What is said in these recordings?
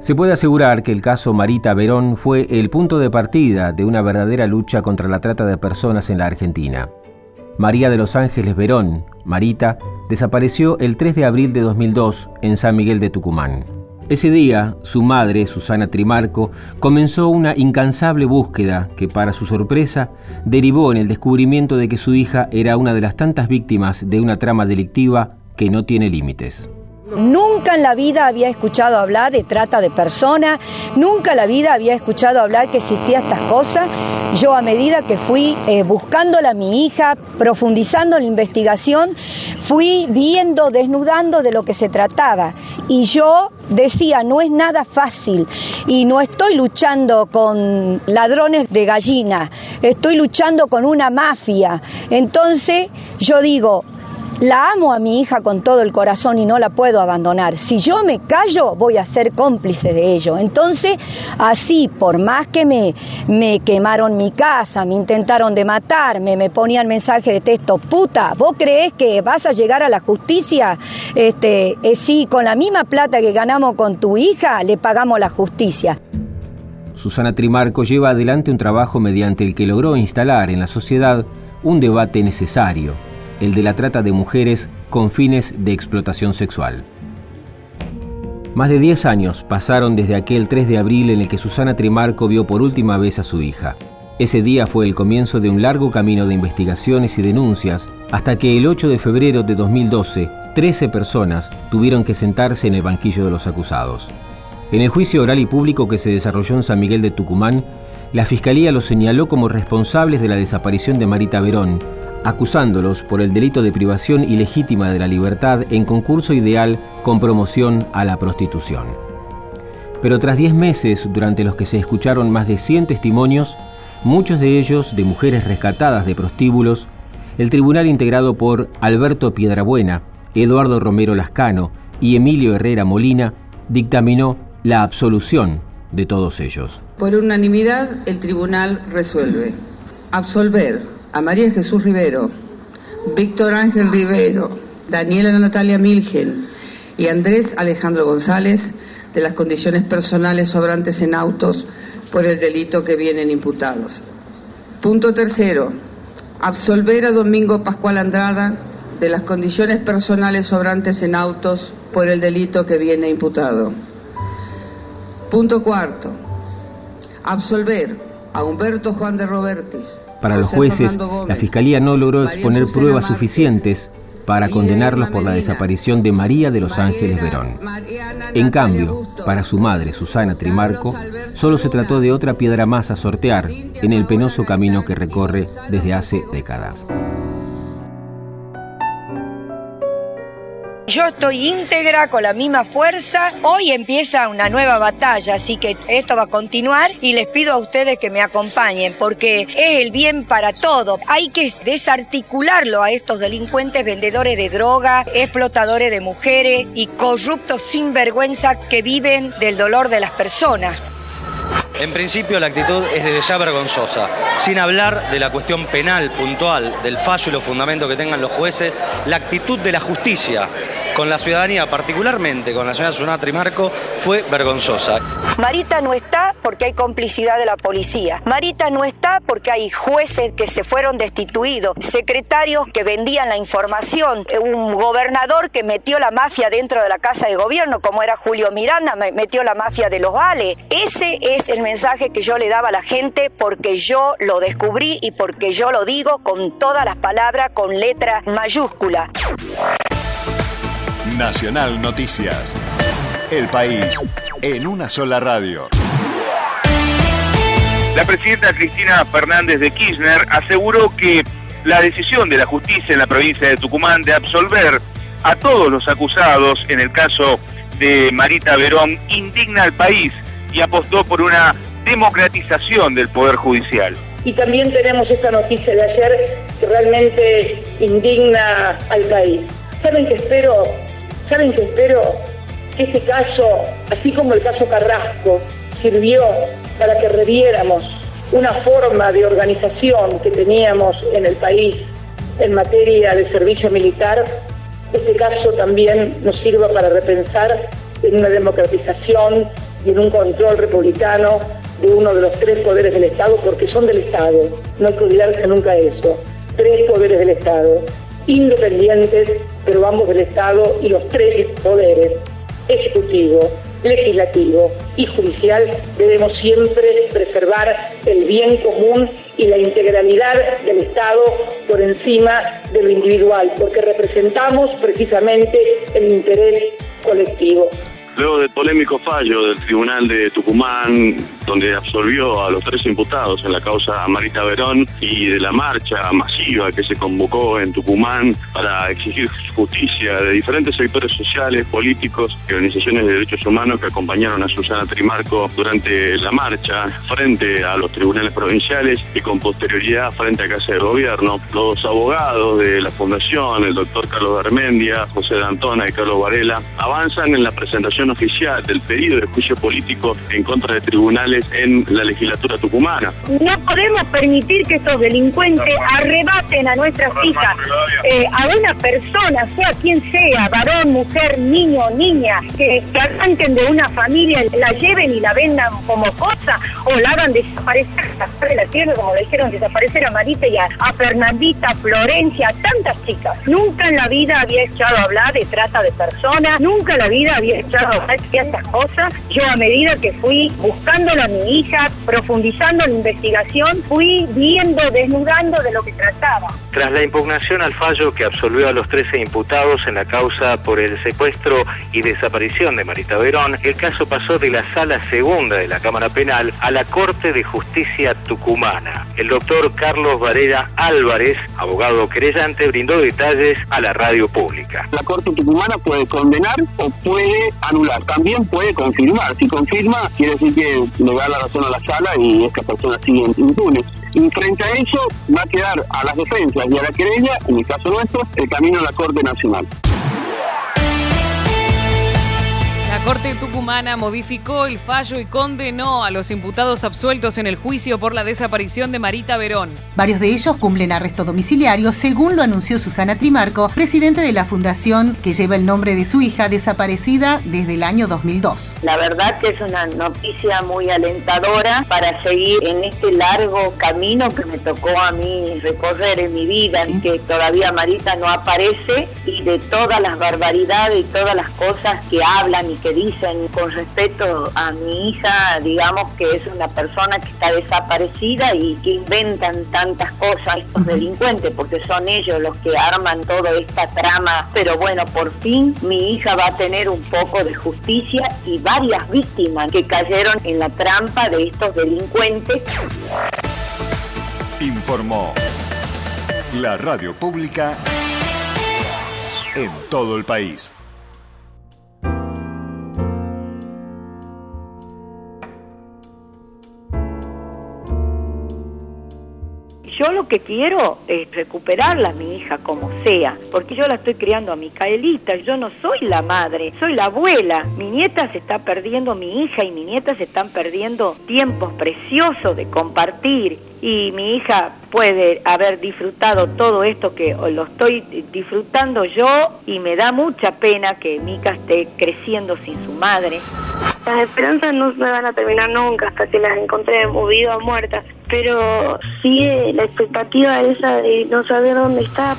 Se puede asegurar que el caso Marita Verón fue el punto de partida de una verdadera lucha contra la trata de personas en la Argentina. María de los Ángeles Verón, Marita, desapareció el 3 de abril de 2002 en San Miguel de Tucumán. Ese día, su madre, Susana Trimarco, comenzó una incansable búsqueda que, para su sorpresa, derivó en el descubrimiento de que su hija era una de las tantas víctimas de una trama delictiva que no tiene límites. Nunca en la vida había escuchado hablar de trata de personas, nunca en la vida había escuchado hablar que existía estas cosas. Yo a medida que fui eh, buscándola a mi hija, profundizando la investigación, fui viendo, desnudando de lo que se trataba. Y yo decía, no es nada fácil y no estoy luchando con ladrones de gallina, estoy luchando con una mafia. Entonces yo digo, la amo a mi hija con todo el corazón y no la puedo abandonar. Si yo me callo, voy a ser cómplice de ello. Entonces, así, por más que me, me quemaron mi casa, me intentaron de matarme, me ponían mensaje de texto, puta, ¿vos crees que vas a llegar a la justicia? Este, eh, sí, con la misma plata que ganamos con tu hija, le pagamos la justicia. Susana Trimarco lleva adelante un trabajo mediante el que logró instalar en la sociedad un debate necesario el de la trata de mujeres con fines de explotación sexual. Más de 10 años pasaron desde aquel 3 de abril en el que Susana Trimarco vio por última vez a su hija. Ese día fue el comienzo de un largo camino de investigaciones y denuncias hasta que el 8 de febrero de 2012, 13 personas tuvieron que sentarse en el banquillo de los acusados. En el juicio oral y público que se desarrolló en San Miguel de Tucumán, la Fiscalía los señaló como responsables de la desaparición de Marita Verón, acusándolos por el delito de privación ilegítima de la libertad en concurso ideal con promoción a la prostitución. Pero tras 10 meses durante los que se escucharon más de 100 testimonios, muchos de ellos de mujeres rescatadas de prostíbulos, el tribunal integrado por Alberto Piedrabuena, Eduardo Romero Lascano y Emilio Herrera Molina dictaminó la absolución de todos ellos. Por unanimidad, el tribunal resuelve absolver a María Jesús Rivero, Víctor Ángel Rivero, Daniela Natalia Milgen y Andrés Alejandro González de las condiciones personales sobrantes en autos por el delito que vienen imputados. Punto tercero. Absolver a Domingo Pascual Andrada de las condiciones personales sobrantes en autos por el delito que viene imputado. Punto cuarto. Absolver a Humberto Juan de Robertis para los jueces, la Fiscalía no logró exponer pruebas suficientes para condenarlos por la desaparición de María de los Ángeles Verón. En cambio, para su madre, Susana Trimarco, solo se trató de otra piedra más a sortear en el penoso camino que recorre desde hace décadas. Yo estoy íntegra con la misma fuerza. Hoy empieza una nueva batalla, así que esto va a continuar y les pido a ustedes que me acompañen porque es el bien para todo. Hay que desarticularlo a estos delincuentes vendedores de droga, explotadores de mujeres y corruptos sin vergüenza que viven del dolor de las personas. En principio la actitud es desde ya vergonzosa, sin hablar de la cuestión penal puntual, del fallo y los fundamentos que tengan los jueces, la actitud de la justicia con la ciudadanía, particularmente con la señora Sunatra y Marco, fue vergonzosa. Marita no está porque hay complicidad de la policía. Marita no está porque hay jueces que se fueron destituidos, secretarios que vendían la información, un gobernador que metió la mafia dentro de la casa de gobierno, como era Julio Miranda, metió la mafia de los vales. Ese es el mensaje que yo le daba a la gente porque yo lo descubrí y porque yo lo digo con todas las palabras, con letra mayúscula. Nacional Noticias. El país en una sola radio. La presidenta Cristina Fernández de Kirchner aseguró que la decisión de la justicia en la provincia de Tucumán de absolver a todos los acusados en el caso de Marita Verón indigna al país y apostó por una democratización del Poder Judicial. Y también tenemos esta noticia de ayer que realmente indigna al país. ¿Saben qué espero ¿Saben que espero? Que este caso, así como el caso Carrasco, sirvió para que reviéramos una forma de organización que teníamos en el país en materia de servicio militar, este caso también nos sirva para repensar en una democratización y en un control republicano de uno de los tres poderes del Estado, porque son del Estado. No hay que olvidarse nunca eso. Tres poderes del Estado, independientes, pero ambos del Estado y los tres poderes, ejecutivo, legislativo y judicial, debemos siempre preservar el bien común y la integralidad del Estado por encima de lo individual, porque representamos precisamente el interés colectivo. Luego del polémico fallo del Tribunal de Tucumán, donde absolvió a los tres imputados en la causa Marita Verón y de la marcha masiva que se convocó en Tucumán para exigir justicia de diferentes sectores sociales, políticos y organizaciones de derechos humanos que acompañaron a Susana Trimarco durante la marcha frente a los tribunales provinciales y con posterioridad frente a Casa de Gobierno. Los abogados de la Fundación, el doctor Carlos Armendia, José D'Antona y Carlos Varela, avanzan en la presentación oficial del pedido de juicio político en contra de tribunales en la legislatura tucumana. No podemos permitir que estos delincuentes arrebaten a nuestras hijas, eh, a una persona, sea quien sea, varón, mujer, niño, niña, que, que arranquen de una familia, la lleven y la vendan como cosa, o la hagan desaparecer de la tierra, como le dijeron desaparecer a Marita y a, Fernandita, Florencia, tantas chicas. Nunca en la vida había echado a hablar de trata de personas, nunca en la vida había echado estas cosas. Yo a medida que fui buscándolo a mi hija, profundizando la investigación, fui viendo, desnudando de lo que trataba. Tras la impugnación al fallo que absolvió a los 13 imputados en la causa por el secuestro y desaparición de Marita Verón, el caso pasó de la sala segunda de la Cámara Penal a la Corte de Justicia Tucumana. El doctor Carlos Varela Álvarez, abogado querellante, brindó detalles a la radio pública. La Corte Tucumana puede condenar o puede anular. También puede confirmar. Si confirma, quiere decir que le da la razón a la sala y esta persona sigue impune. Y frente a eso va a quedar a las defensas y a la querella, en el caso nuestro, el camino a la Corte Nacional. Corte Tucumana modificó el fallo y condenó a los imputados absueltos en el juicio por la desaparición de Marita Verón. Varios de ellos cumplen arresto domiciliario, según lo anunció Susana Trimarco, presidente de la fundación que lleva el nombre de su hija desaparecida desde el año 2002. La verdad que es una noticia muy alentadora para seguir en este largo camino que me tocó a mí recorrer en mi vida, en que todavía Marita no aparece y de todas las barbaridades y todas las cosas que hablan y que dicen con respecto a mi hija, digamos que es una persona que está desaparecida y que inventan tantas cosas estos delincuentes, porque son ellos los que arman toda esta trama. Pero bueno, por fin mi hija va a tener un poco de justicia y varias víctimas que cayeron en la trampa de estos delincuentes. Informó la radio pública en todo el país. Que quiero es recuperarla a mi hija como sea, porque yo la estoy criando a Micaelita, yo no soy la madre, soy la abuela. Mi nieta se está perdiendo, mi hija y mi nieta se están perdiendo tiempos preciosos de compartir y mi hija puede haber disfrutado todo esto que lo estoy disfrutando yo y me da mucha pena que Mica esté creciendo sin su madre. Las esperanzas no se van a terminar nunca hasta que las encontremos vivas o muertas, pero sigue la expectativa esa de no saber dónde está.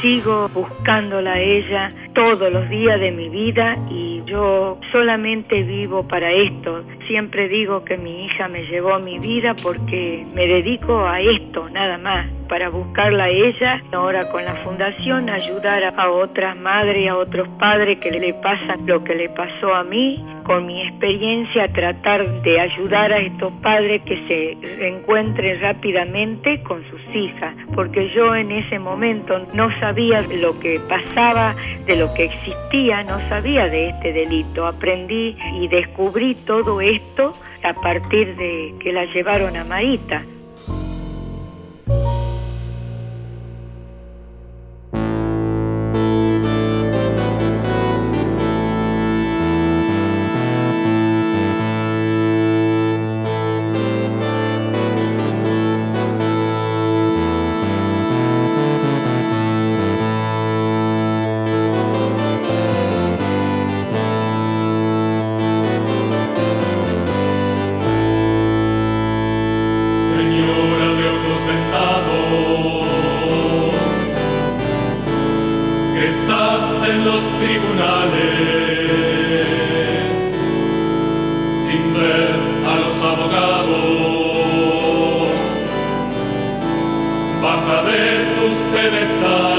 Sigo buscándola a ella todos los días de mi vida y yo solamente vivo para esto. Siempre digo que mi hija me llevó mi vida porque me dedico a esto, nada más, para buscarla a ella. Ahora con la fundación ayudar a otras madres, a otros padres que le pasan lo que le pasó a mí. Con mi experiencia tratar de ayudar a estos padres que se encuentren rápidamente con sus hijas, porque yo en ese momento no sabía lo que pasaba, de lo que existía, no sabía de este delito. Aprendí y descubrí todo esto a partir de que la llevaron a Marita. deve estar.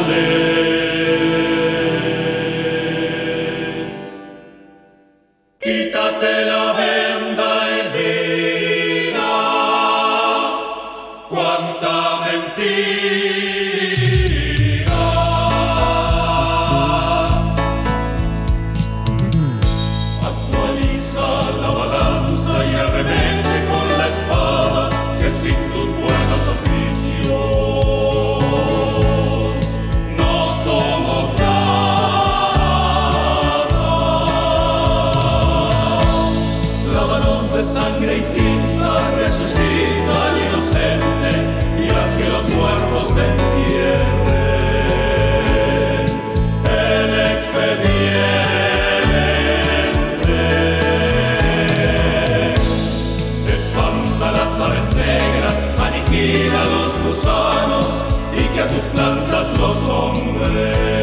a tus plantas los hombres.